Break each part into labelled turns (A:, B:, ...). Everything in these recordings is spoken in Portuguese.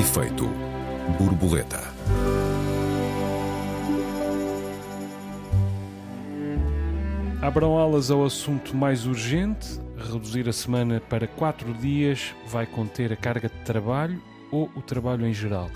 A: Efeito borboleta.
B: Abram alas ao assunto mais urgente. Reduzir a semana para quatro dias vai conter a carga de trabalho ou o trabalho em geral.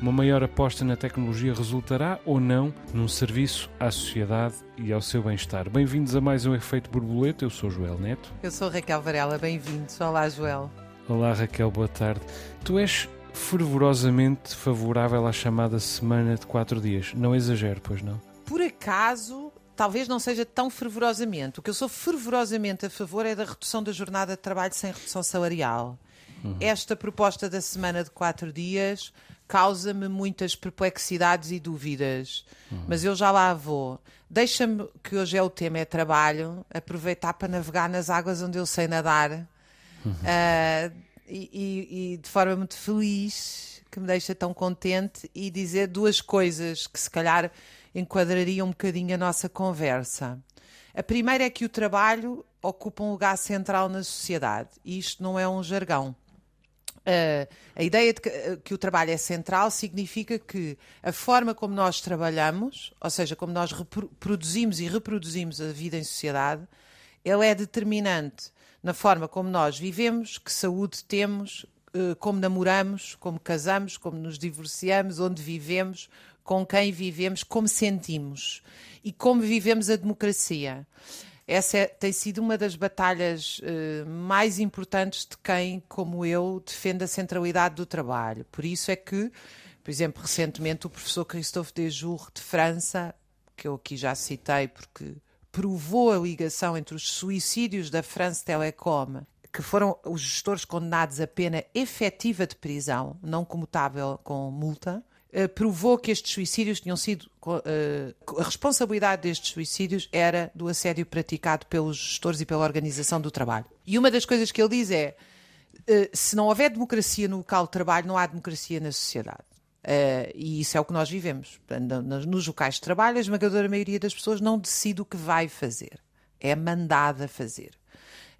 B: Uma maior aposta na tecnologia resultará ou não num serviço à sociedade e ao seu bem-estar. Bem-vindos a mais um Efeito Borboleta. Eu sou Joel Neto.
C: Eu sou Raquel Varela, bem-vindos. Olá, Joel.
B: Olá, Raquel, boa tarde. Tu és fervorosamente favorável à chamada semana de quatro dias. Não exagero, pois não?
C: Por acaso, talvez não seja tão fervorosamente. O que eu sou fervorosamente a favor é da redução da jornada de trabalho sem redução salarial. Uhum. Esta proposta da semana de quatro dias causa-me muitas perplexidades e dúvidas, uhum. mas eu já lá vou. Deixa-me, que hoje é o tema, é trabalho, aproveitar para navegar nas águas onde eu sei nadar uhum. uh, e, e, de forma muito feliz, que me deixa tão contente, e dizer duas coisas que se calhar enquadrariam um bocadinho a nossa conversa. A primeira é que o trabalho ocupa um lugar central na sociedade, e isto não é um jargão. Uh, a ideia de que, uh, que, o trabalho é central significa que a forma como nós trabalhamos, ou seja, como nós produzimos e reproduzimos a vida em sociedade, ele é determinante na forma como nós vivemos, que saúde temos, uh, como namoramos, como casamos, como nos divorciamos, onde vivemos, com quem vivemos, como sentimos e como vivemos a democracia. Essa é, tem sido uma das batalhas uh, mais importantes de quem, como eu, defende a centralidade do trabalho. Por isso é que, por exemplo, recentemente o professor Christophe Dejour de França, que eu aqui já citei porque provou a ligação entre os suicídios da France Telecom que foram os gestores condenados a pena efetiva de prisão, não comutável com multa, eh, provou que estes suicídios tinham sido. Uh, a responsabilidade destes suicídios era do assédio praticado pelos gestores e pela organização do trabalho. E uma das coisas que ele diz é: uh, se não houver democracia no local de trabalho, não há democracia na sociedade. Uh, e isso é o que nós vivemos. Nos locais de trabalho, a esmagadora maioria das pessoas não decide o que vai fazer, é mandada fazer.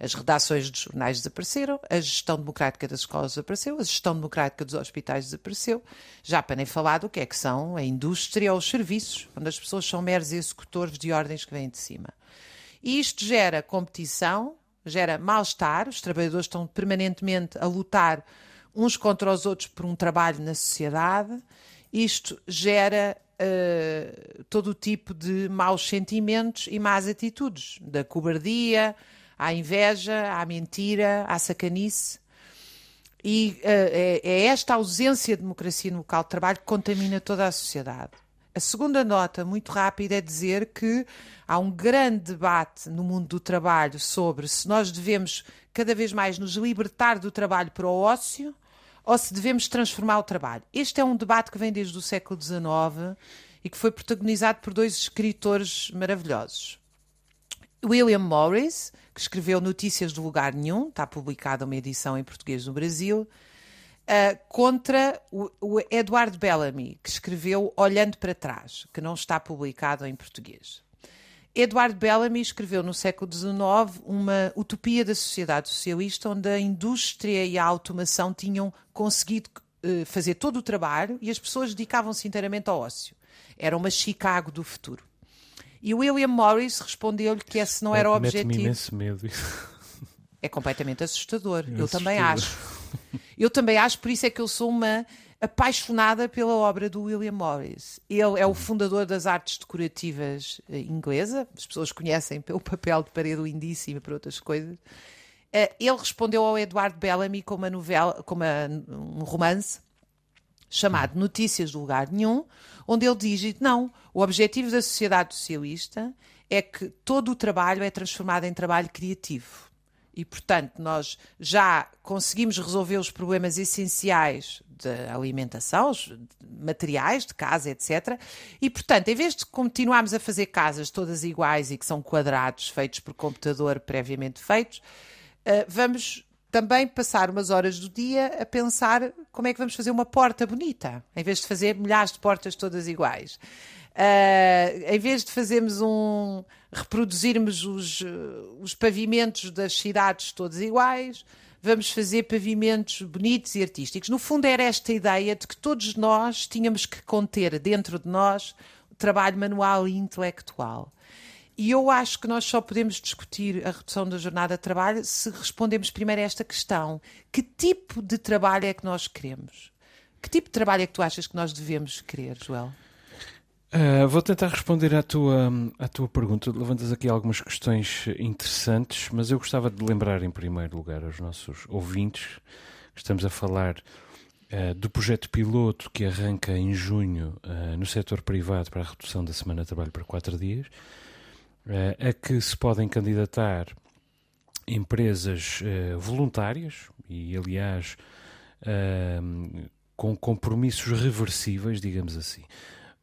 C: As redações de jornais desapareceram, a gestão democrática das escolas desapareceu, a gestão democrática dos hospitais desapareceu, já para nem falar do que é que são a indústria ou os serviços, onde as pessoas são meros executores de ordens que vêm de cima. E isto gera competição, gera mal-estar, os trabalhadores estão permanentemente a lutar uns contra os outros por um trabalho na sociedade, isto gera uh, todo o tipo de maus sentimentos e más atitudes, da cobardia, à inveja, à mentira, à sacanice. E uh, é, é, esta ausência de democracia no local de trabalho que contamina toda a sociedade. A segunda nota, muito rápida, é dizer que há um grande debate no mundo do trabalho sobre se nós devemos cada vez mais nos libertar do trabalho para o ócio ou se devemos transformar o trabalho. Este é um debate que vem desde o século XIX e que foi protagonizado por dois escritores maravilhosos. William Morris, que escreveu Notícias do Lugar Nenhum, está publicada uma edição em português no Brasil, uh, contra o, o Edward Bellamy, que escreveu Olhando para Trás, que não está publicado em português. Edward Bellamy escreveu no século XIX uma utopia da sociedade socialista onde a indústria e a automação tinham conseguido uh, fazer todo o trabalho e as pessoas dedicavam-se inteiramente ao ócio. Era uma Chicago do futuro. E o William Morris respondeu-lhe que esse não era o objetivo.
B: Mete-me imenso medo.
C: É completamente assustador. É eu assustador. também acho. Eu também acho, por isso é que eu sou uma apaixonada pela obra do William Morris. Ele é o fundador das artes decorativas eh, inglesa. As pessoas conhecem pelo papel de parede lindíssimo e por outras coisas. Eh, ele respondeu ao Edward Bellamy com uma novela, com uma, um romance chamado Notícias do Lugar Nenhum, onde ele diz: não, o objetivo da sociedade socialista é que todo o trabalho é transformado em trabalho criativo. E, portanto, nós já conseguimos resolver os problemas essenciais de alimentação, materiais de casa, etc. E, portanto, em vez de continuarmos a fazer casas todas iguais e que são quadrados feitos por computador previamente feitos, uh, vamos também passar umas horas do dia a pensar como é que vamos fazer uma porta bonita, em vez de fazer milhares de portas todas iguais. Uh, em vez de fazermos um. reproduzirmos os, os pavimentos das cidades todos iguais, vamos fazer pavimentos bonitos e artísticos. No fundo, era esta ideia de que todos nós tínhamos que conter dentro de nós trabalho manual e intelectual. E eu acho que nós só podemos discutir a redução da jornada de trabalho se respondemos primeiro a esta questão: que tipo de trabalho é que nós queremos? Que tipo de trabalho é que tu achas que nós devemos querer, Joel?
B: Uh, vou tentar responder à tua, à tua pergunta. Levantas aqui algumas questões interessantes, mas eu gostava de lembrar, em primeiro lugar, aos nossos ouvintes que estamos a falar uh, do projeto piloto que arranca em junho uh, no setor privado para a redução da semana de trabalho para quatro dias, a que se podem candidatar empresas voluntárias e, aliás, com compromissos reversíveis, digamos assim.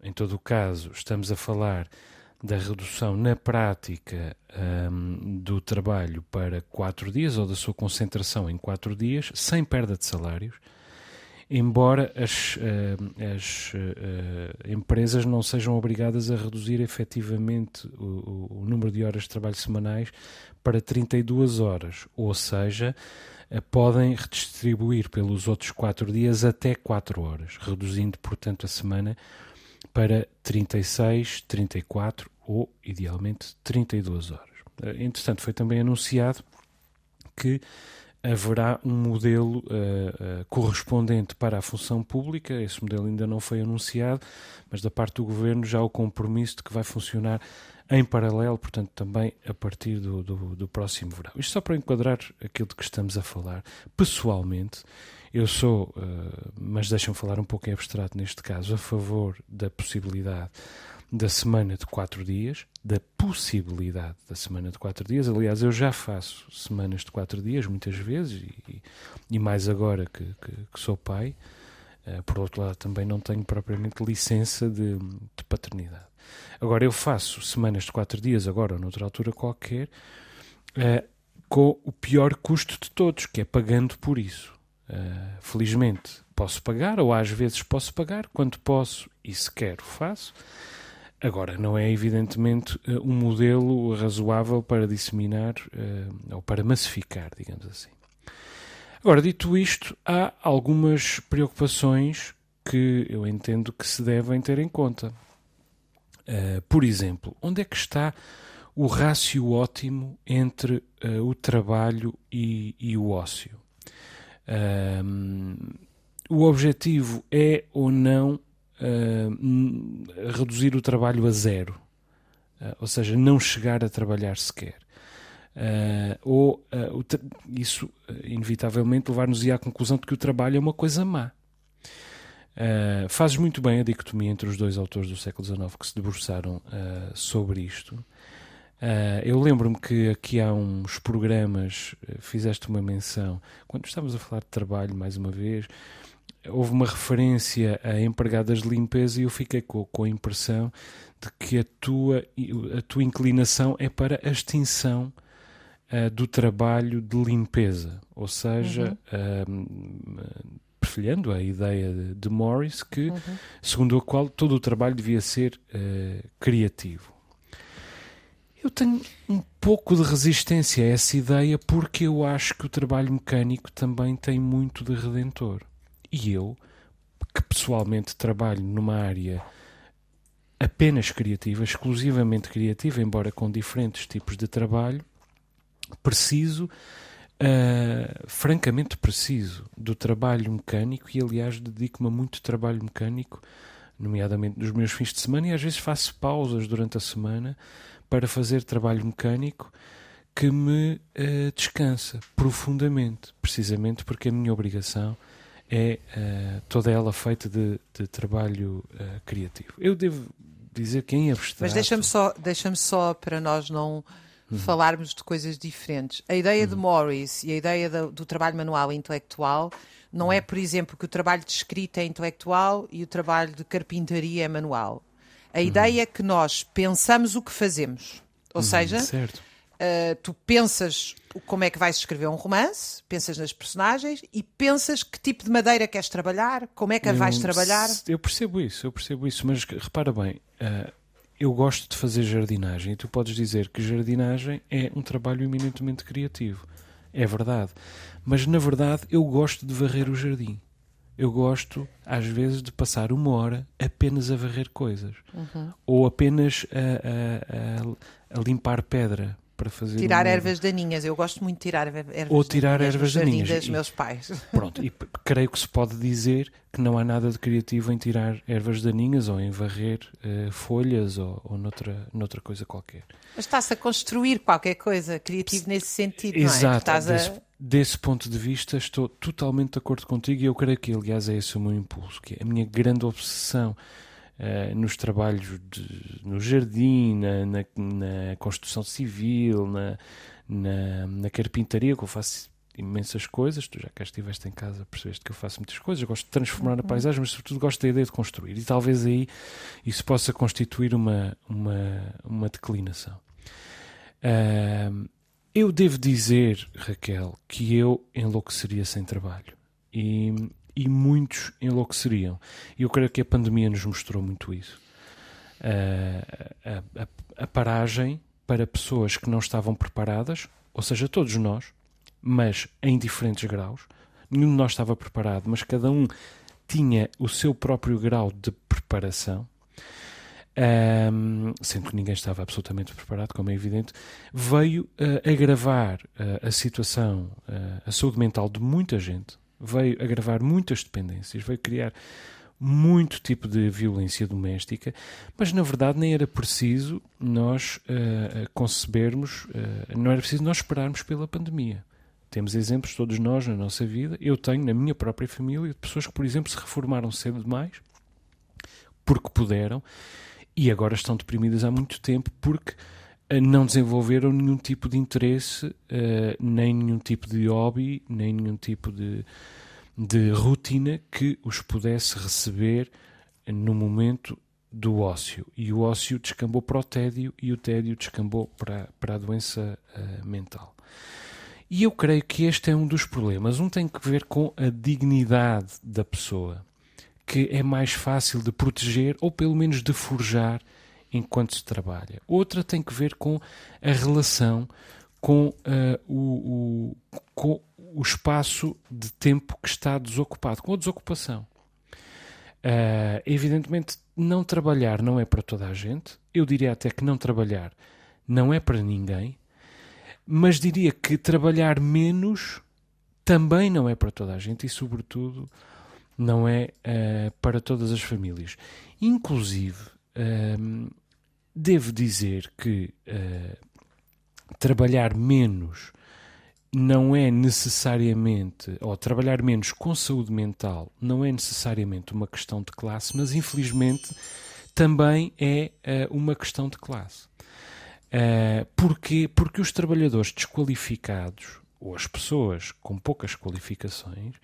B: Em todo o caso, estamos a falar da redução na prática um, do trabalho para quatro dias ou da sua concentração em quatro dias, sem perda de salários, embora as, uh, as uh, empresas não sejam obrigadas a reduzir efetivamente o, o, número de horas de trabalho semanais para 32 horas, ou seja, podem redistribuir pelos outros quatro dias até 4 horas, reduzindo, portanto, a semana para 36, 34 ou, idealmente, 32 horas. Eh, entretanto, foi também anunciado que haverá um modelo uh, uh, correspondente para a função pública. Esse modelo ainda não foi anunciado, mas da parte do governo já o compromisso de que vai funcionar em paralelo, portanto, também a partir do, do, do próximo verão. Isto só para enquadrar aquilo de que estamos a falar. Pessoalmente, eu sou, uh, mas deixam falar um pouco em abstrato neste caso, a favor da possibilidade da semana de quatro dias, da possibilidade da semana de quatro dias. Aliás, eu já faço semanas de quatro dias muitas vezes e, e mais agora que, que, que sou pai. Uh, por outro lado, também não tenho propriamente licença de, de, paternidade. Agora, eu faço semanas de quatro dias, agora ou noutra altura qualquer, uh, com o pior custo de todos, que é pagando por isso. Uh, felizmente posso pagar, ou às vezes posso pagar, quando posso e se quero faço. Agora, não é evidentemente uh, um modelo razoável para disseminar ou para massificar, digamos assim. Agora, dito isto, há algumas preocupações que eu entendo que se devem ter em conta. Por exemplo, onde é que está o rácio ótimo entre o trabalho e, e o ócio? Um, o objetivo é ou não uh, reduzir o trabalho a zero, uh, ou seja, não chegar a trabalhar sequer. Uh, ou isso, inevitavelmente, levar-nos à conclusão de que o trabalho é uma coisa má. Uh, fazes muito bem a dicotomia entre os dois autores do século XIX que se debruçaram uh, sobre isto. Uh, eu lembro-me que aqui há uns programas, fizeste uma menção, quando estávamos a falar de trabalho, mais uma vez, houve uma referência a empregadas de limpeza e eu fiquei com, com a impressão de que a tua, a tua inclinação é para a extinção do trabalho de limpeza, ou seja, uhum. Perfilhando a ideia de, de Morris, que, uhum. segundo a qual todo o trabalho devia ser criativo. Eu tenho um pouco de resistência a essa ideia porque eu acho que o trabalho mecânico também tem muito de redentor. E eu, que pessoalmente trabalho numa área apenas criativa, exclusivamente criativa, embora com diferentes tipos de trabalho, preciso, uh, francamente preciso, do trabalho mecânico e, aliás, dedico-me a muito trabalho mecânico, nomeadamente nos meus fins de semana, e às vezes faço pausas durante a semana para fazer trabalho mecânico que me uh, descansa profundamente, precisamente porque a minha obrigação é uh, toda ela feita de, de trabalho criativo. Eu devo dizer que em abstrato...
C: Mas deixa-me só, deixa só para nós não uhum. falarmos de coisas diferentes. A ideia uhum. de Morris e a ideia do, do trabalho manual intelectual não uhum. é, por exemplo, que o trabalho de escrita é intelectual e o trabalho de carpintaria é manual. A uhum. ideia é que nós pensamos o que fazemos. Ou uhum, seja, uh, tu pensas como é que vais escrever um romance, pensas nas personagens e pensas que tipo de madeira queres trabalhar, como é que a vais trabalhar.
B: Eu percebo isso, eu percebo isso, mas repara bem, uh, eu gosto de fazer jardinagem e tu podes dizer que jardinagem é um trabalho eminentemente criativo. é verdade. Mas na verdade eu gosto de varrer o jardim. Eu gosto, às vezes, de passar uma hora apenas a varrer coisas.
C: Uhum.
B: Ou apenas a, a, a, limpar pedra para fazer.
C: Tirar um... ervas daninhas. Eu gosto muito de tirar ervas
B: Ou tirar ervas daninhas.
C: dos meus pais.
B: Pronto, e creio que se pode dizer que não há nada de criativo em tirar ervas daninhas ou em varrer uh, folhas ou, ou noutra, noutra coisa qualquer.
C: Mas está-se a construir qualquer coisa criativo nesse sentido,
B: Exato,
C: não é?
B: Desse, a... desse ponto de vista estou totalmente de acordo contigo e eu creio que, aliás, é esse o meu impulso, que é a minha grande obsessão Uh, nos trabalhos de, no jardim, na, na, na construção civil, na, na, na, carpintaria, que eu faço imensas coisas. Tu já cá estiveste em casa, percebeste que eu faço muitas coisas. Eu gosto de transformar uhum. a paisagem, mas sobretudo gosto da ideia de construir. E talvez aí isso possa constituir uma, uma, uma declinação. Uh, eu devo dizer, Raquel, que eu enlouqueceria sem trabalho. E e muitos enlouqueceriam. E eu creio que a pandemia nos mostrou muito isso. a, a, a paragem para pessoas que não estavam preparadas, ou seja, todos nós, mas em diferentes graus. Nenhum de nós estava preparado, mas cada um tinha o seu próprio grau de preparação. Um, sendo que ninguém estava absolutamente preparado, como é evidente, veio uh, agravar uh, a situação, uh, a saúde mental de muita gente, veio agravar muitas dependências, veio criar muito tipo de violência doméstica, mas na verdade nem era preciso nós uh, concebermos, uh, não era preciso nós esperarmos pela pandemia. Temos exemplos, todos nós, na nossa vida. Eu tenho, na minha própria família, de pessoas que, por exemplo, se reformaram cedo demais, porque puderam, e agora estão deprimidas há muito tempo, porque não desenvolveram nenhum tipo de interesse, uh, nem nenhum tipo de hobby, nem nenhum tipo de, de rotina que os pudesse receber no momento do ócio. E o ócio descambou para o tédio e o tédio descambou para, para a doença uh, mental. E eu creio que este é um dos problemas. Um tem que ver com a dignidade da pessoa, que é mais fácil de proteger ou pelo menos de forjar enquanto se trabalha. Outra tem que ver com a relação com, uh, o, o, com o espaço de tempo que está desocupado, com a desocupação. Uh, evidentemente, não trabalhar não é para toda a gente. Eu diria até que não trabalhar não é para ninguém. Mas diria que trabalhar menos também não é para toda a gente e, sobretudo, não é uh, para todas as famílias. Inclusive, devo dizer que uh, trabalhar menos não é necessariamente, ou trabalhar menos com saúde mental não é necessariamente uma questão de classe, mas infelizmente também é uh, uma questão de classe. Uh, porquê? Porque os trabalhadores desqualificados, ou as pessoas com poucas qualificações,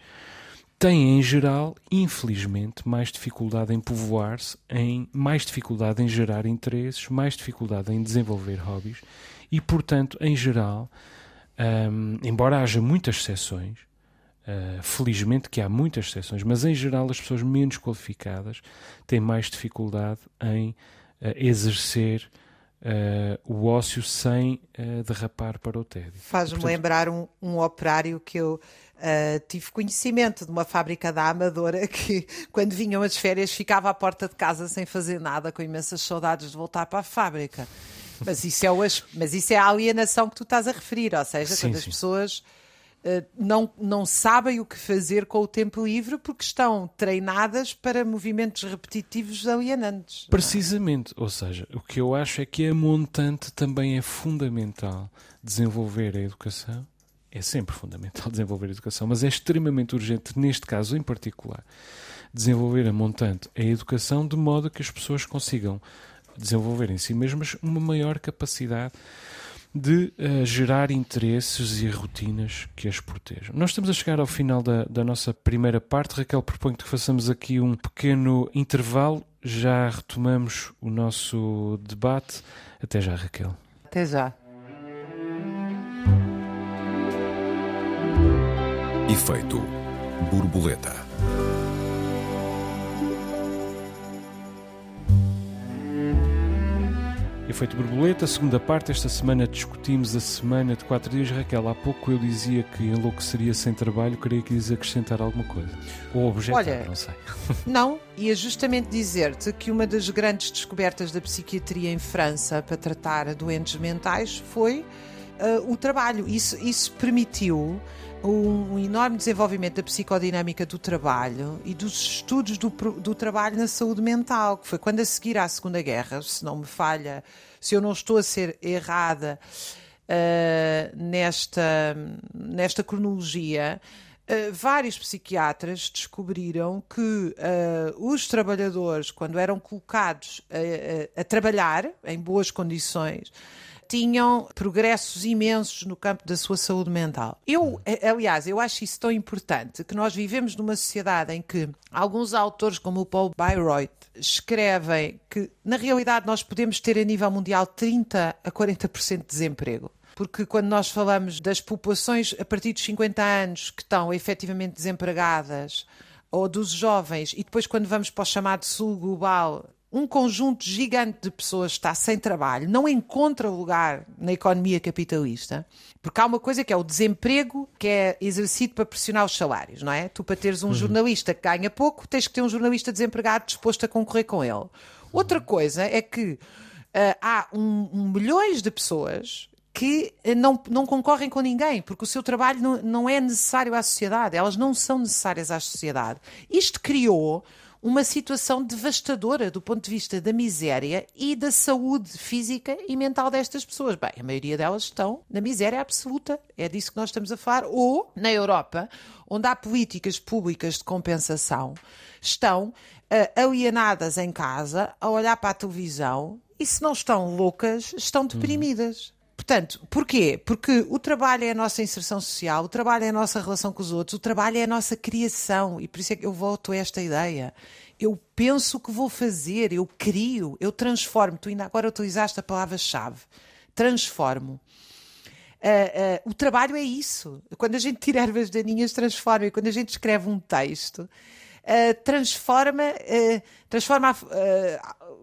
B: têm em geral, infelizmente, mais dificuldade em povoar-se, em mais dificuldade em gerar interesses, mais dificuldade em desenvolver hobbies e, portanto, em geral, um, embora haja muitas exceções, uh, felizmente que há muitas exceções, mas em geral as pessoas menos qualificadas têm mais dificuldade em uh, exercer Uh, o ócio sem uh, derrapar para o tédio.
C: Faz-me lembrar um, um, operário que eu uh, tive conhecimento de uma fábrica da Amadora que, quando vinham as férias, ficava à porta de casa sem fazer nada, com imensas saudades de voltar para a fábrica. Mas isso é, o, mas isso é a alienação que tu estás a referir, ou seja, sim, quando sim. as pessoas Uh, não, não sabem o que fazer com o tempo livre porque estão treinadas para movimentos repetitivos alienantes.
B: É? Precisamente, ou seja, o que eu acho é que a montante também é fundamental desenvolver a educação. É sempre fundamental desenvolver a educação, mas é extremamente urgente, neste caso em particular, desenvolver a montante a educação de modo que as pessoas consigam desenvolver em si mesmas uma maior capacidade de uh, gerar interesses e rotinas que as protejam. Nós estamos a chegar ao final da, da nossa primeira parte. Raquel, proponho que façamos aqui um pequeno intervalo. Já retomamos o nosso debate. Até já, Raquel.
C: Até já.
A: Efeito borboleta.
B: Efeito borboleta, segunda parte. Esta semana discutimos a semana de quatro dias. Raquel, há pouco eu dizia que enlouqueceria sem trabalho. Queria que quis acrescentar alguma coisa. Ou objetar,
C: Olha,
B: não sei.
C: Não, ia justamente dizer-te que uma das grandes descobertas da psiquiatria em França para tratar doentes mentais foi uh, o trabalho. Isso, isso permitiu um, um, enorme desenvolvimento da psicodinâmica do trabalho e dos estudos do, do trabalho na saúde mental, que foi quando a seguir à Segunda Guerra, se não me falha, se eu não estou a ser errada uh, nesta, nesta cronologia. Uh, vários psiquiatras descobriram que uh, os trabalhadores, quando eram colocados a, a, a trabalhar em boas condições, tinham progressos imensos no campo da sua saúde mental. Eu, aliás, eu acho isso tão importante que nós vivemos numa sociedade em que alguns autores, como o Paul Bayreuth, escrevem que, na realidade, nós podemos ter a nível mundial 30 a 40% de desemprego porque quando nós falamos das populações a partir dos 50 anos que estão efetivamente desempregadas, ou dos jovens, e depois quando vamos para o chamado sul global, um conjunto gigante de pessoas está sem trabalho, não encontra lugar na economia capitalista, porque há uma coisa que é o desemprego que é exercido para pressionar os salários, não é? Tu, para teres um uhum. jornalista que ganha pouco, tens que ter um jornalista desempregado disposto a concorrer com ele. Outra coisa é que uh, há um, um milhões de pessoas que não, não concorrem com ninguém, porque o seu trabalho não, não é necessário à sociedade, elas não são necessárias à sociedade. Isto criou uma situação devastadora do ponto de vista da miséria e da saúde física e mental destas pessoas. Bem, a maioria delas estão na miséria absoluta, é disso que nós estamos a falar, ou na Europa, onde há políticas públicas de compensação, estão uh, alienadas em casa a olhar para a televisão e se não estão loucas, estão deprimidas. Portanto, porquê? Porque o trabalho é a nossa inserção social, o trabalho é a nossa relação com os outros, o trabalho é a nossa criação. E por isso é que eu volto a esta ideia. Eu penso o que vou fazer, eu crio, eu transformo. Tu ainda agora utilizaste a palavra-chave. Transformo. Uh, uh, o trabalho é isso. Quando a gente tira ervas daninhas, transforma. E quando a gente escreve um texto, uh, transforma, transforma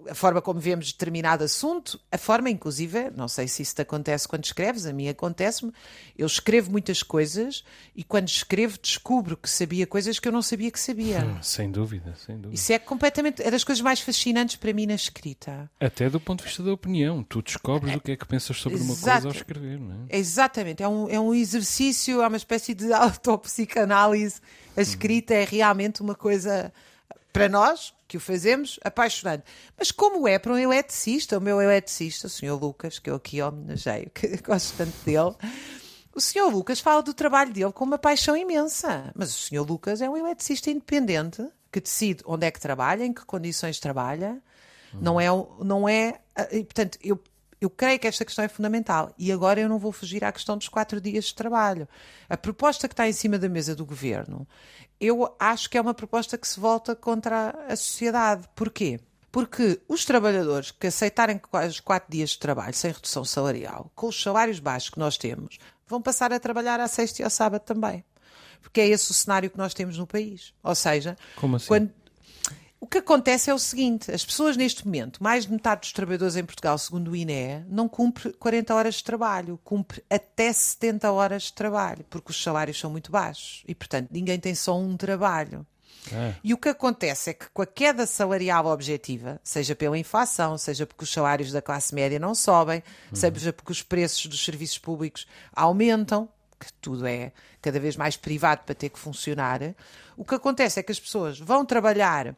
C: a, forma como vemos determinado assunto, a forma, inclusive, não sei se isso te acontece quando escreves, a mim acontece-me, eu escrevo muitas coisas e quando escrevo descubro que sabia coisas que eu não sabia que sabia. Hum,
B: sem dúvida, sem dúvida.
C: Isso é completamente, é das coisas mais fascinantes para mim na escrita.
B: Até do ponto de vista da opinião, tu descobres é, o que é que pensas sobre Exato. uma coisa ao escrever, não é?
C: Exatamente, é um, é um exercício, é uma espécie de autopsicanálise. A escrita é realmente uma coisa para nós, que o fazemos, apaixonante. Mas como é para um eletricista, o meu eletricista, o senhor Lucas, que eu aqui homenageio, que gosto tanto dele, o senhor Lucas fala do trabalho dele com uma paixão imensa. Mas o senhor Lucas é um eletricista independente que decide onde é que trabalha, em que condições trabalha. Não é, não é. E, portanto, eu eu creio que esta questão é fundamental. E agora eu não vou fugir à questão dos quatro dias de trabalho. A proposta que está em cima da mesa do governo, eu acho que é uma proposta que se volta contra a sociedade. Porquê? Porque os trabalhadores que aceitarem os quatro dias de trabalho sem redução salarial, com os salários baixos que nós temos, vão passar a trabalhar à sexta e ao sábado também. Porque é esse o cenário que nós temos no país. Ou seja,
B: Como assim?
C: quando o que acontece é o seguinte: as pessoas neste momento, mais de metade dos trabalhadores em Portugal, segundo o INE, não cumpre 40 horas de trabalho, cumpre até 70 horas de trabalho, porque os salários são muito baixos e, portanto, ninguém tem só um trabalho. É. E o que acontece é que com a queda salarial objetiva, seja pela inflação, seja porque os salários da classe média não sobem, uhum. seja porque os preços dos serviços públicos aumentam, que tudo é cada vez mais privado para ter que funcionar, o que acontece é que as pessoas vão trabalhar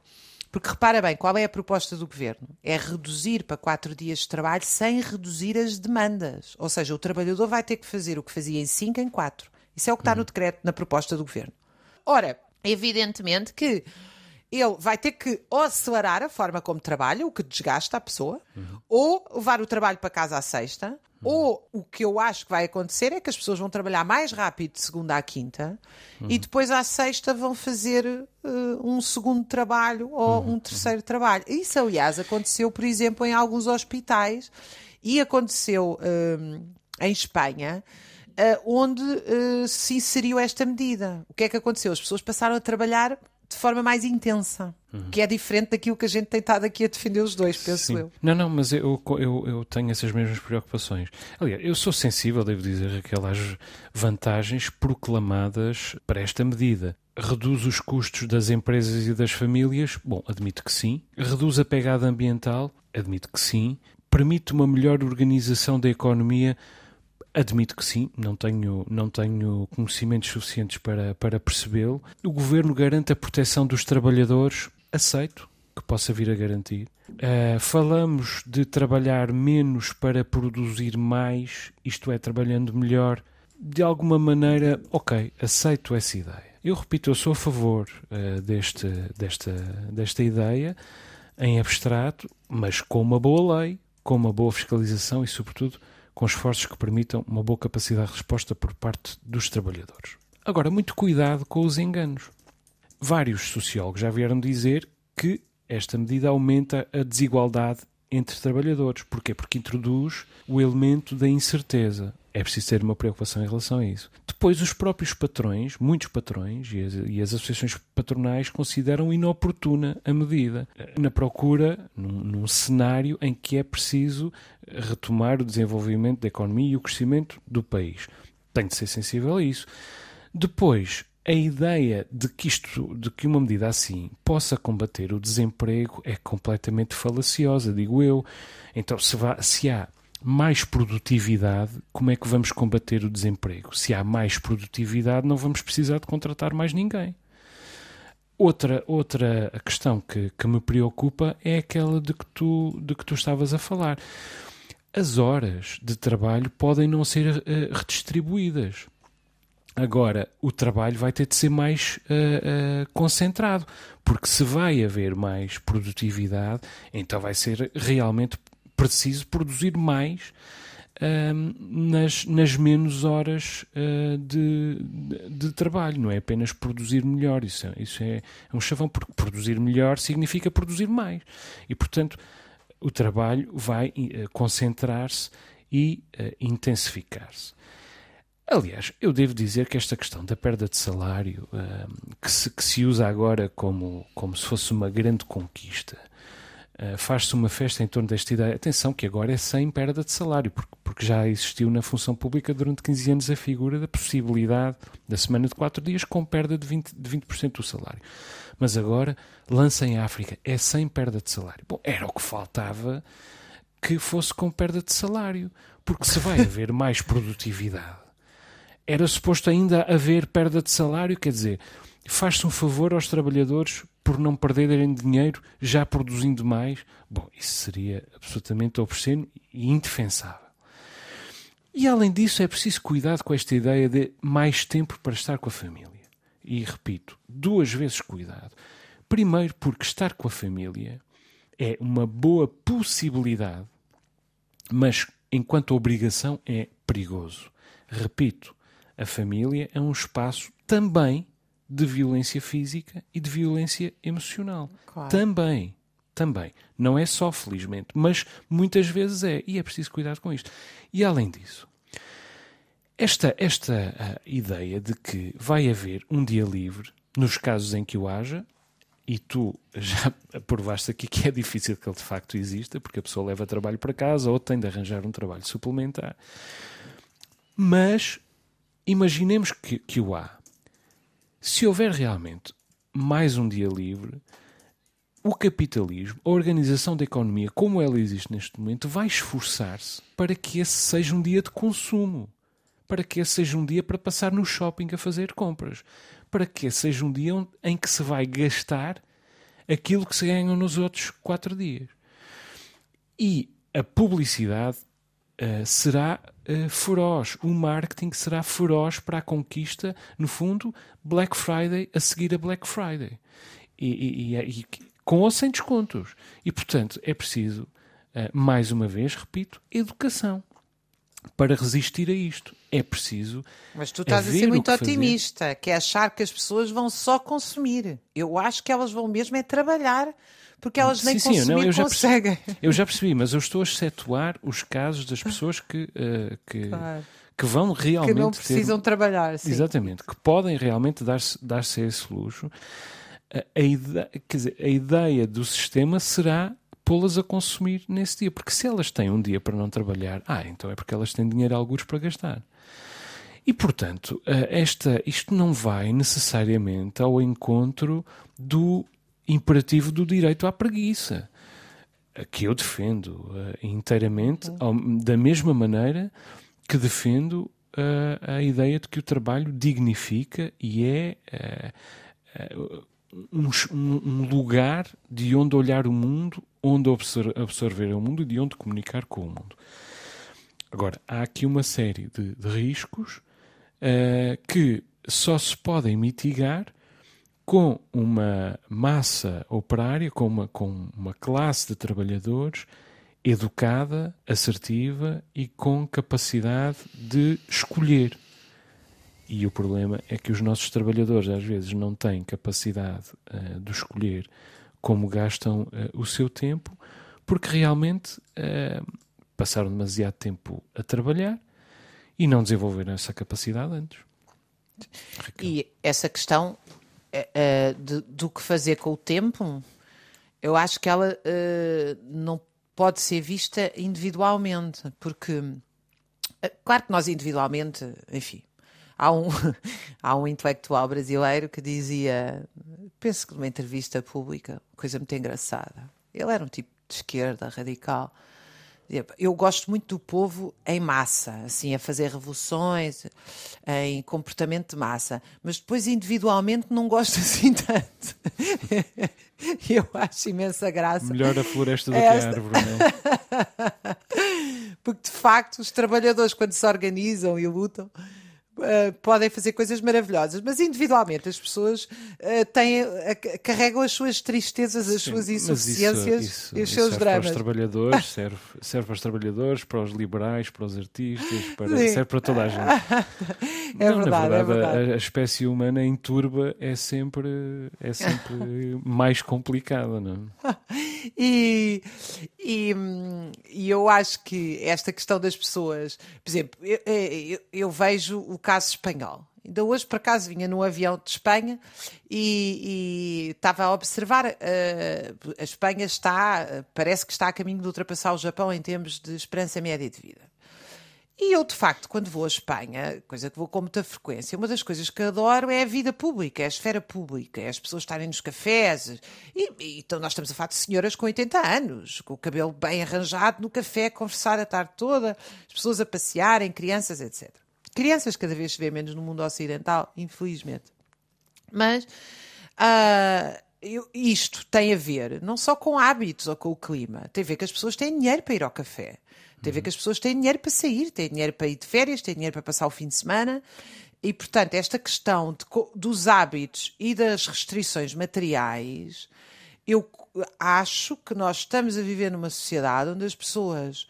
C: porque repara bem, qual é a proposta do governo? É reduzir para quatro dias de trabalho sem reduzir as demandas. Ou seja, o trabalhador vai ter que fazer o que fazia em cinco em quatro. Isso é o que está no decreto, na proposta do governo. Ora, evidentemente que ele vai ter que ou acelerar a forma como trabalha, o que desgasta a pessoa, uhum. ou levar o trabalho para casa à sexta, uhum. ou o que eu acho que vai acontecer é que as pessoas vão trabalhar mais rápido de segunda à quinta uhum. e depois à sexta vão fazer uh, um segundo trabalho ou um terceiro trabalho. Isso, aliás, aconteceu, por exemplo, em alguns hospitais e aconteceu uh, em Espanha. Uh, onde se inseriu esta medida. O que é que aconteceu? As pessoas passaram a trabalhar de forma mais intensa,
B: Uhum.
C: que é diferente daquilo que a gente tem estado aqui a defender os dois, penso
B: Sim.
C: eu.
B: Não, não, mas eu, eu, eu tenho essas mesmas preocupações. Aliás, eu sou sensível, devo dizer, àquelas vantagens proclamadas para esta medida. Reduz os custos das empresas e das famílias? Bom, admito que sim. Reduz a pegada ambiental? Admito que sim. Permite uma melhor organização da economia? Admito que sim, não tenho, não tenho conhecimentos suficientes para, para percebê-lo. O governo garante a proteção dos trabalhadores? Aceito que possa vir a garantir. Uh, falamos de trabalhar menos para produzir mais, isto é, trabalhando melhor. De alguma maneira, ok, aceito essa ideia. Eu repito, eu sou a favor uh, deste, desta, desta ideia em abstrato, mas com uma boa lei, com uma boa fiscalização e, sobretudo, com esforços que permitam uma boa capacidade de resposta por parte dos trabalhadores. Agora, muito cuidado com os enganos. Vários sociólogos já vieram dizer que esta medida aumenta a desigualdade entre trabalhadores. Porquê? Porque introduz o elemento da incerteza. É preciso ter uma preocupação em relação a isso. Depois, os próprios patrões, muitos patrões e as, e as associações patronais consideram inoportuna a medida, na procura, num, num, cenário em que é preciso retomar o desenvolvimento da economia e o crescimento do país. Tem de ser sensível a isso. Depois, a ideia de que isto, de que uma medida assim possa combater o desemprego é completamente falaciosa, digo eu. Então, se, vá, se há mais produtividade, como é que vamos combater o desemprego? Se há mais produtividade, não vamos precisar de contratar mais ninguém. Outra, outra questão que, que me preocupa é aquela de que, tu, de que tu estavas a falar. As horas de trabalho podem não ser uh, redistribuídas. Agora, o trabalho vai ter de ser mais uh, uh, concentrado, porque se vai haver mais produtividade, então vai ser realmente preciso produzir mais uh, nas, nas menos horas de, de, de, trabalho, não é apenas produzir melhor. Isso, é, isso é, é um chavão, porque produzir melhor significa produzir mais. E, portanto, o trabalho vai concentrar-se e intensificar-se. Aliás, eu devo dizer que esta questão da perda de salário, uh, que, se, que, se, usa agora como, como se fosse uma grande conquista, uh, faz-se uma festa em torno desta ideia. Atenção, que agora é sem perda de salário, porque, porque já existiu na função pública durante 15 anos a figura da possibilidade da semana de 4 dias com perda de 20%, de 20 do salário. Mas agora, lança em África, é sem perda de salário. Bom, era o que faltava que fosse com perda de salário, porque se vai haver mais produtividade era suposto ainda haver perda de salário, quer dizer, faz-se um favor aos trabalhadores por não perderem dinheiro já produzindo mais. Bom, isso seria absolutamente obsceno e indefensável. E além disso, é preciso cuidado com esta ideia de mais tempo para estar com a família. E repito, duas vezes cuidado. Primeiro, porque estar com a família é uma boa possibilidade, mas enquanto obrigação é perigoso. Repito, a família é um espaço também de violência física e de violência emocional.
C: Claro.
B: Também. Também. Não é só, felizmente, mas muitas vezes é. E é preciso cuidar com isto. E além disso, esta, esta ideia de que vai haver um dia livre, nos casos em que o haja, e tu já provaste aqui que é difícil que ele de facto exista, porque a pessoa leva trabalho para casa ou tem de arranjar um trabalho suplementar. Mas imaginemos que, que o há. Se houver realmente mais um dia livre, o capitalismo, a organização da economia como ela existe neste momento, vai esforçar-se para que esse seja um dia de consumo, para que esse seja um dia para passar no shopping a fazer compras, para que esse seja um dia em que se vai gastar aquilo que se ganha nos outros quatro dias. E a publicidade uh, será uh, feroz. O marketing será feroz para a conquista, no fundo, Black Friday a seguir a Black Friday. E, e, e, e com ou sem descontos. E, portanto, é preciso, uh, mais uma vez, repito, educação. Para resistir a isto, é preciso.
C: Mas tu estás a ser muito otimista, que é achar que as pessoas vão só consumir. Eu acho que elas vão mesmo é trabalhar porque elas nem
B: sim, sim, não, eu já
C: conseguem.
B: Percebi, eu já percebi, mas eu estou a excetuar os casos das pessoas que, uh, que,
C: Claro.
B: que vão realmente
C: Que não
B: ter-
C: precisam trabalhar. Sim.
B: Exatamente, que podem realmente dar-se dar a esse luxo. a, a, ideia, quer dizer, a ideia do sistema será pô-las a consumir nesse dia. Porque se elas têm um dia para não trabalhar, ah, então é porque elas têm dinheiro a alguns para gastar. E, portanto, eh, esta, isto não vai necessariamente ao encontro do imperativo do direito à preguiça, que eu defendo uh, inteiramente, ao, da mesma maneira que defendo uh, a ideia de que o trabalho dignifica e é uh, um, um, lugar de onde olhar o mundo, onde absorver o mundo e de onde comunicar com o mundo. Agora, há aqui uma série de, de riscos que só se podem mitigar com uma massa operária, com uma, com uma classe de trabalhadores educada, assertiva e com capacidade de escolher. E o problema é que os nossos trabalhadores às vezes não têm capacidade uh, de escolher como gastam uh, o seu tempo, porque realmente uh, passaram demasiado tempo a trabalhar e não desenvolveram essa capacidade antes.
C: E essa questão uh, de, do que fazer com o tempo, eu acho que ela uh, não pode ser vista individualmente, porque, claro que nós individualmente, enfim, há um, há um intelectual brasileiro que dizia, penso que numa entrevista pública, coisa muito engraçada, ele era um tipo de esquerda radical, eu gosto muito do povo em massa, assim, a fazer revoluções, em comportamento de massa, mas depois individualmente não gosto assim tanto. Eu acho imensa graça.
B: Melhor a floresta do Esta... que a árvore, não
C: é? Porque de facto os trabalhadores, quando se organizam e lutam, Uh, podem fazer coisas maravilhosas, mas individualmente as pessoas uh, têm, uh, carregam as suas tristezas, as Sim, suas insuficiências isso, isso, e os seus
B: serve
C: dramas.
B: Para os trabalhadores, serve, serve para os trabalhadores, para os liberais, para os artistas, para, serve para toda a gente.
C: é, Não, verdade,
B: verdade,
C: é verdade,
B: A, a, espécie humana em turba é sempre, é sempre mais complicada, não é?
C: e, e, e, eu acho que esta questão das pessoas, por exemplo, eu, eu, eu vejo o caso espanhol. Ainda hoje, por acaso, vinha num avião de Espanha e, e estava a observar. Uh, a Espanha está, parece que está a caminho de ultrapassar o Japão em termos de esperança média de vida. E eu, de facto, quando vou à Espanha, coisa que vou com muita frequência, uma das coisas que adoro é a vida pública, é a esfera pública, é as pessoas estarem nos cafés. E, e, então nós estamos a falar de senhoras com 80 anos, com o cabelo bem arranjado no café, a conversar a tarde toda, as pessoas a passearem, crianças, etc. Crianças cada vez se vê menos no mundo ocidental, infelizmente. Mas uh, eu, isto tem a ver não só com hábitos ou com o clima, tem a ver que as pessoas têm dinheiro para ir ao café, tem a ver que as pessoas têm dinheiro para sair, têm dinheiro para ir de férias, têm dinheiro para passar o fim de semana. E, portanto, esta questão de, dos hábitos e das restrições materiais, eu acho que nós estamos a viver numa sociedade onde as pessoas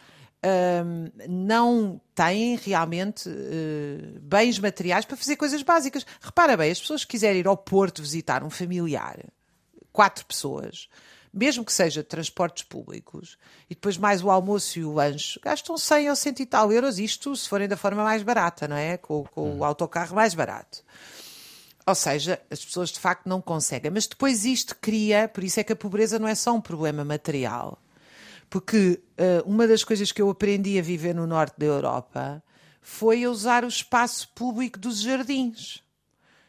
C: um, não têm realmente uh, bens materiais para fazer coisas básicas. Repara bem, as pessoas que quiserem ir ao Porto visitar um familiar, quatro pessoas, mesmo que seja transportes públicos, e depois mais o almoço e o lanche, gastam 100 ou 100 e tal euros, isto se forem da forma mais barata, não é? Com, com o hum. autocarro mais barato. Ou seja, as pessoas de facto não conseguem. Mas depois isto cria, por isso é que a pobreza não é só um problema material. Porque uh, uma das coisas que eu aprendi a viver no norte da Europa foi usar o espaço público dos jardins.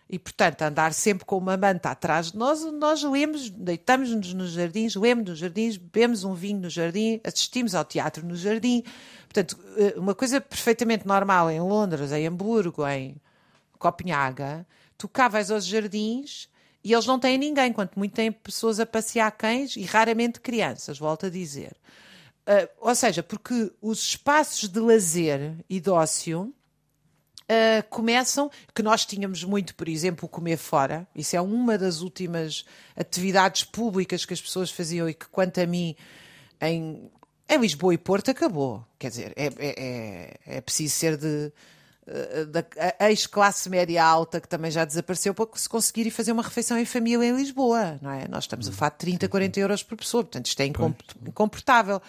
C: E, portanto, andar sempre com uma manta atrás de nós, nós lemos, deitamos-nos nos jardins, lemos nos jardins, bebemos um vinho no jardim, assistimos ao teatro no jardim. Portanto, eh, uma coisa perfeitamente normal em Londres, em Hamburgo, em Copenhaga, tu cá vais aos jardins e eles não têm ninguém, quanto muito têm pessoas a passear cães e raramente crianças, volto a dizer. Uh, ou seja, porque os espaços de lazer e de ócio uh, começam, que nós tínhamos muito, por exemplo, o comer fora, isso é uma das últimas atividades públicas que as pessoas faziam e que, quanto a mim, em, em Lisboa e Porto acabou. Quer dizer, é, é, é, é preciso ser de eh, da ex-classe média alta que também já desapareceu para se conseguir ir fazer uma refeição em família em Lisboa, não é? Nós estamos a falar de 30, 40 euros por pessoa, portanto isto é incomportável.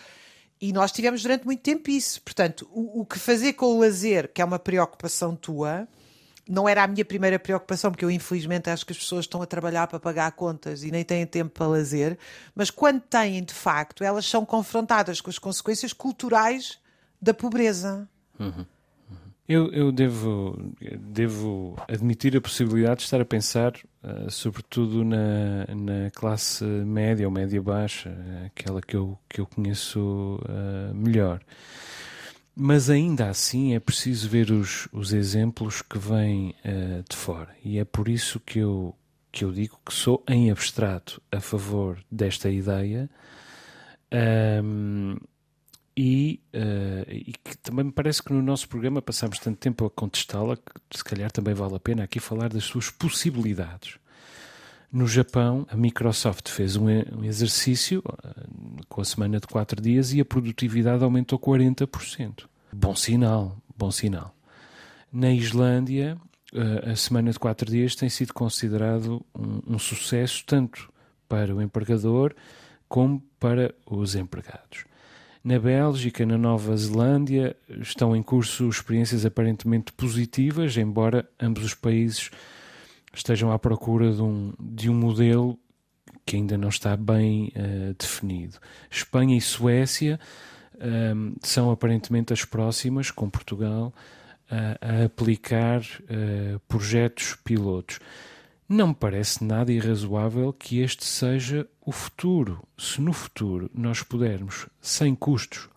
C: E nós tivemos durante muito tempo isso. Portanto, o, o que fazer com o lazer, que é uma preocupação tua, não era a minha primeira preocupação, porque eu infelizmente acho que as pessoas estão a trabalhar para pagar contas e nem têm tempo para lazer, mas quando têm, de facto, elas são confrontadas com as consequências culturais da pobreza.
B: Uhum. Eu, eu devo, devo admitir a possibilidade de estar a pensar, uh, sobretudo na, na classe média ou média-baixa, aquela que eu, que eu conheço uh, melhor. Mas ainda assim é preciso ver os, os exemplos que vêm uh, de fora. E é por isso que eu, que eu digo que sou, em abstrato, a favor desta ideia. Um, e, uh, e, que também me parece que no nosso programa passamos tanto tempo a contestá-la que se calhar também vale a pena aqui falar das suas possibilidades. No Japão, a Microsoft fez um, exercício uh, com a semana de 4 dias e a produtividade aumentou 40%. Bom sinal, bom sinal. Na Islândia, uh, a semana de 4 dias tem sido considerado um, um sucesso tanto para o empregador como para os empregados. Na Bélgica, na Nova Zelândia, estão em curso experiências aparentemente positivas, embora ambos os países estejam à procura de um, de um modelo que ainda não está bem uh, definido. Espanha e Suécia um, ehm, são aparentemente as próximas, com Portugal, uh, a aplicar uh, projetos pilotos. Não parece nada irrazoável que este seja o futuro. Se no futuro nós pudermos, sem custos,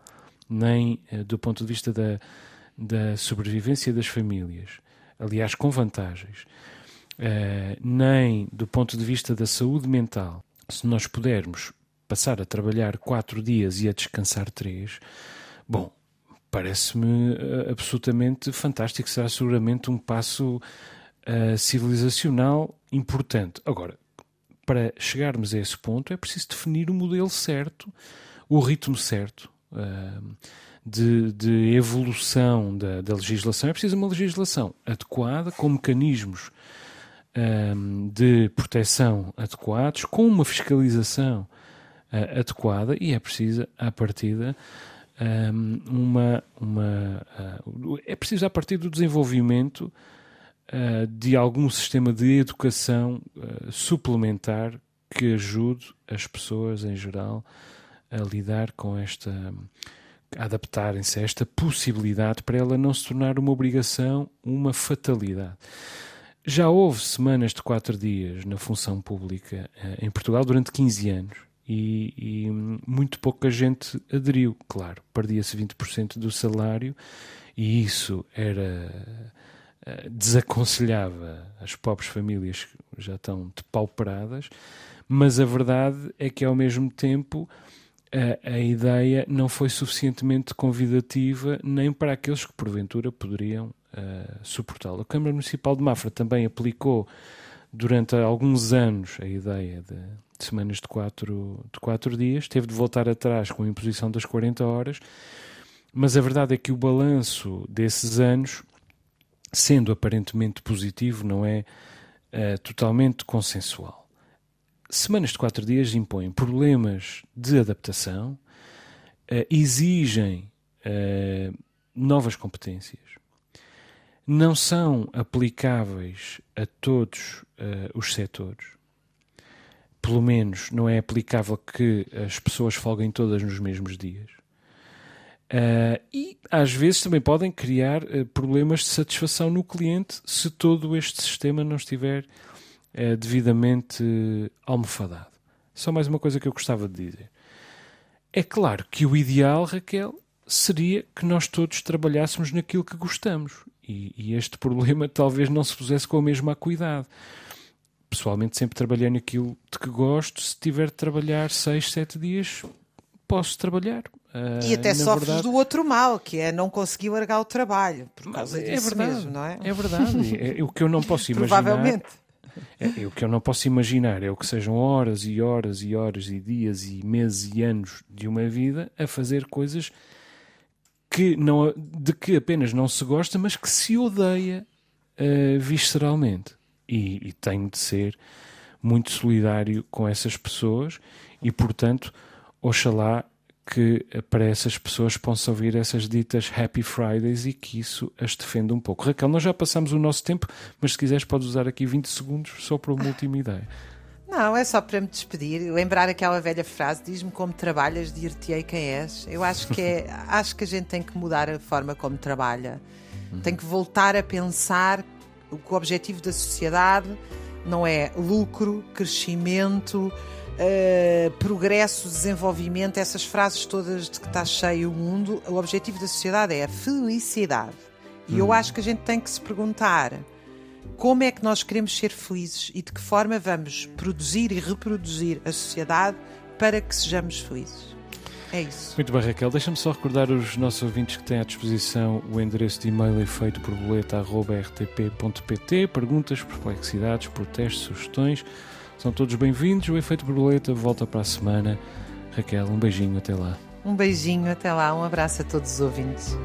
B: nem eh, do ponto de vista da, da sobrevivência das famílias, aliás, com vantagens, eh, nem do ponto de vista da saúde mental, se nós pudermos passar a trabalhar quatro dias e a descansar três, bom, parece-me eh, absolutamente fantástico. Será seguramente um passo uh, civilizacional importante. Agora, para chegarmos a esse ponto, é preciso definir o modelo certo, o ritmo certo uh, de, de, evolução da, da, legislação. É preciso uma legislação adequada, com mecanismos uh, de proteção adequados, com uma fiscalização uh, adequada e é preciso, à partida, uma, uma, é preciso, a partir do desenvolvimento uh, de algum sistema de educação uh, suplementar que ajude as pessoas em geral a lidar com esta adaptarem-se a esta possibilidade para ela não se tornar uma obrigação, uma fatalidade. Já houve semanas de quatro dias na função pública uh, em Portugal durante 15 anos e, e muito pouca gente aderiu. Claro, perdia-se 20% do salário e isso era eh, desaconselhava as pobres famílias que já estão depauperadas, mas a verdade é que ao mesmo tempo a, a ideia não foi suficientemente convidativa nem para aqueles que porventura poderiam uh, suportá-la. A Câmara Municipal de Mafra também aplicou durante alguns anos a ideia de, de semanas de quatro, de quatro dias, teve de voltar atrás com a imposição das 40 horas, mas a verdade é que o balanço desses anos sendo aparentemente positivo, não é uh, totalmente consensual. Semanas de quatro dias impõem problemas de adaptação, uh, exigem uh, novas competências, não são aplicáveis a todos os setores. Pelo menos não é aplicável que as pessoas folguem todas nos mesmos dias. Uh, e às vezes também podem criar uh, problemas de satisfação no cliente se todo este sistema não estiver uh, devidamente almofadado. Só mais uma coisa que eu gostava de dizer. É claro que o ideal, Raquel, seria que nós todos trabalhássemos naquilo que gostamos. E, e este problema talvez não se pusesse com a mesma acuidade. Pessoalmente, sempre trabalhei naquilo de que gosto. Se tiver de trabalhar 6, 7 dias, posso trabalhar.
C: Uh, e até sofres verdade... do outro mal, que é não conseguir largar o trabalho, por causa é disso
B: verdade,
C: mesmo, não é?
B: É verdade. é, é, o que eu não posso imaginar. Provavelmente. É, é, o que eu não posso imaginar é o que sejam horas e horas e horas e dias e meses e anos de uma vida a fazer coisas que não, de que apenas não se gosta, mas que se odeia uh, visceralmente. E, e tenho de ser muito solidário com essas pessoas e, portanto, oxalá que para essas pessoas possam ouvir essas ditas Happy Fridays e que isso as defenda um pouco. Raquel, nós já passamos o nosso tempo, mas se quiseres podes usar aqui 20 segundos só para uma última ideia.
C: Não, é só para me despedir, lembrar aquela velha frase: diz-me como trabalhas, dir-te-ei quem és. Eu acho que é, acho que a gente tem que mudar a forma como trabalha. Tem que voltar a pensar que o objetivo da sociedade não é lucro, crescimento, uh, progresso, desenvolvimento, essas frases todas de que está cheio o mundo. O objetivo da sociedade é a felicidade. E eu acho que a gente tem que se perguntar como é que nós queremos ser felizes e de que forma vamos produzir e reproduzir a sociedade para que sejamos felizes. É isso.
B: Muito bem, Raquel. Deixa-me só recordar os nossos ouvintes que têm à disposição o endereço de e-mail efeito por boleta.rtp.pt. Perguntas, perplexidades, protestos, sugestões. São todos bem-vindos. O Efeito Borboleta volta para a semana. Raquel, um beijinho, até lá.
C: Um beijinho, até lá. Um abraço a todos os ouvintes.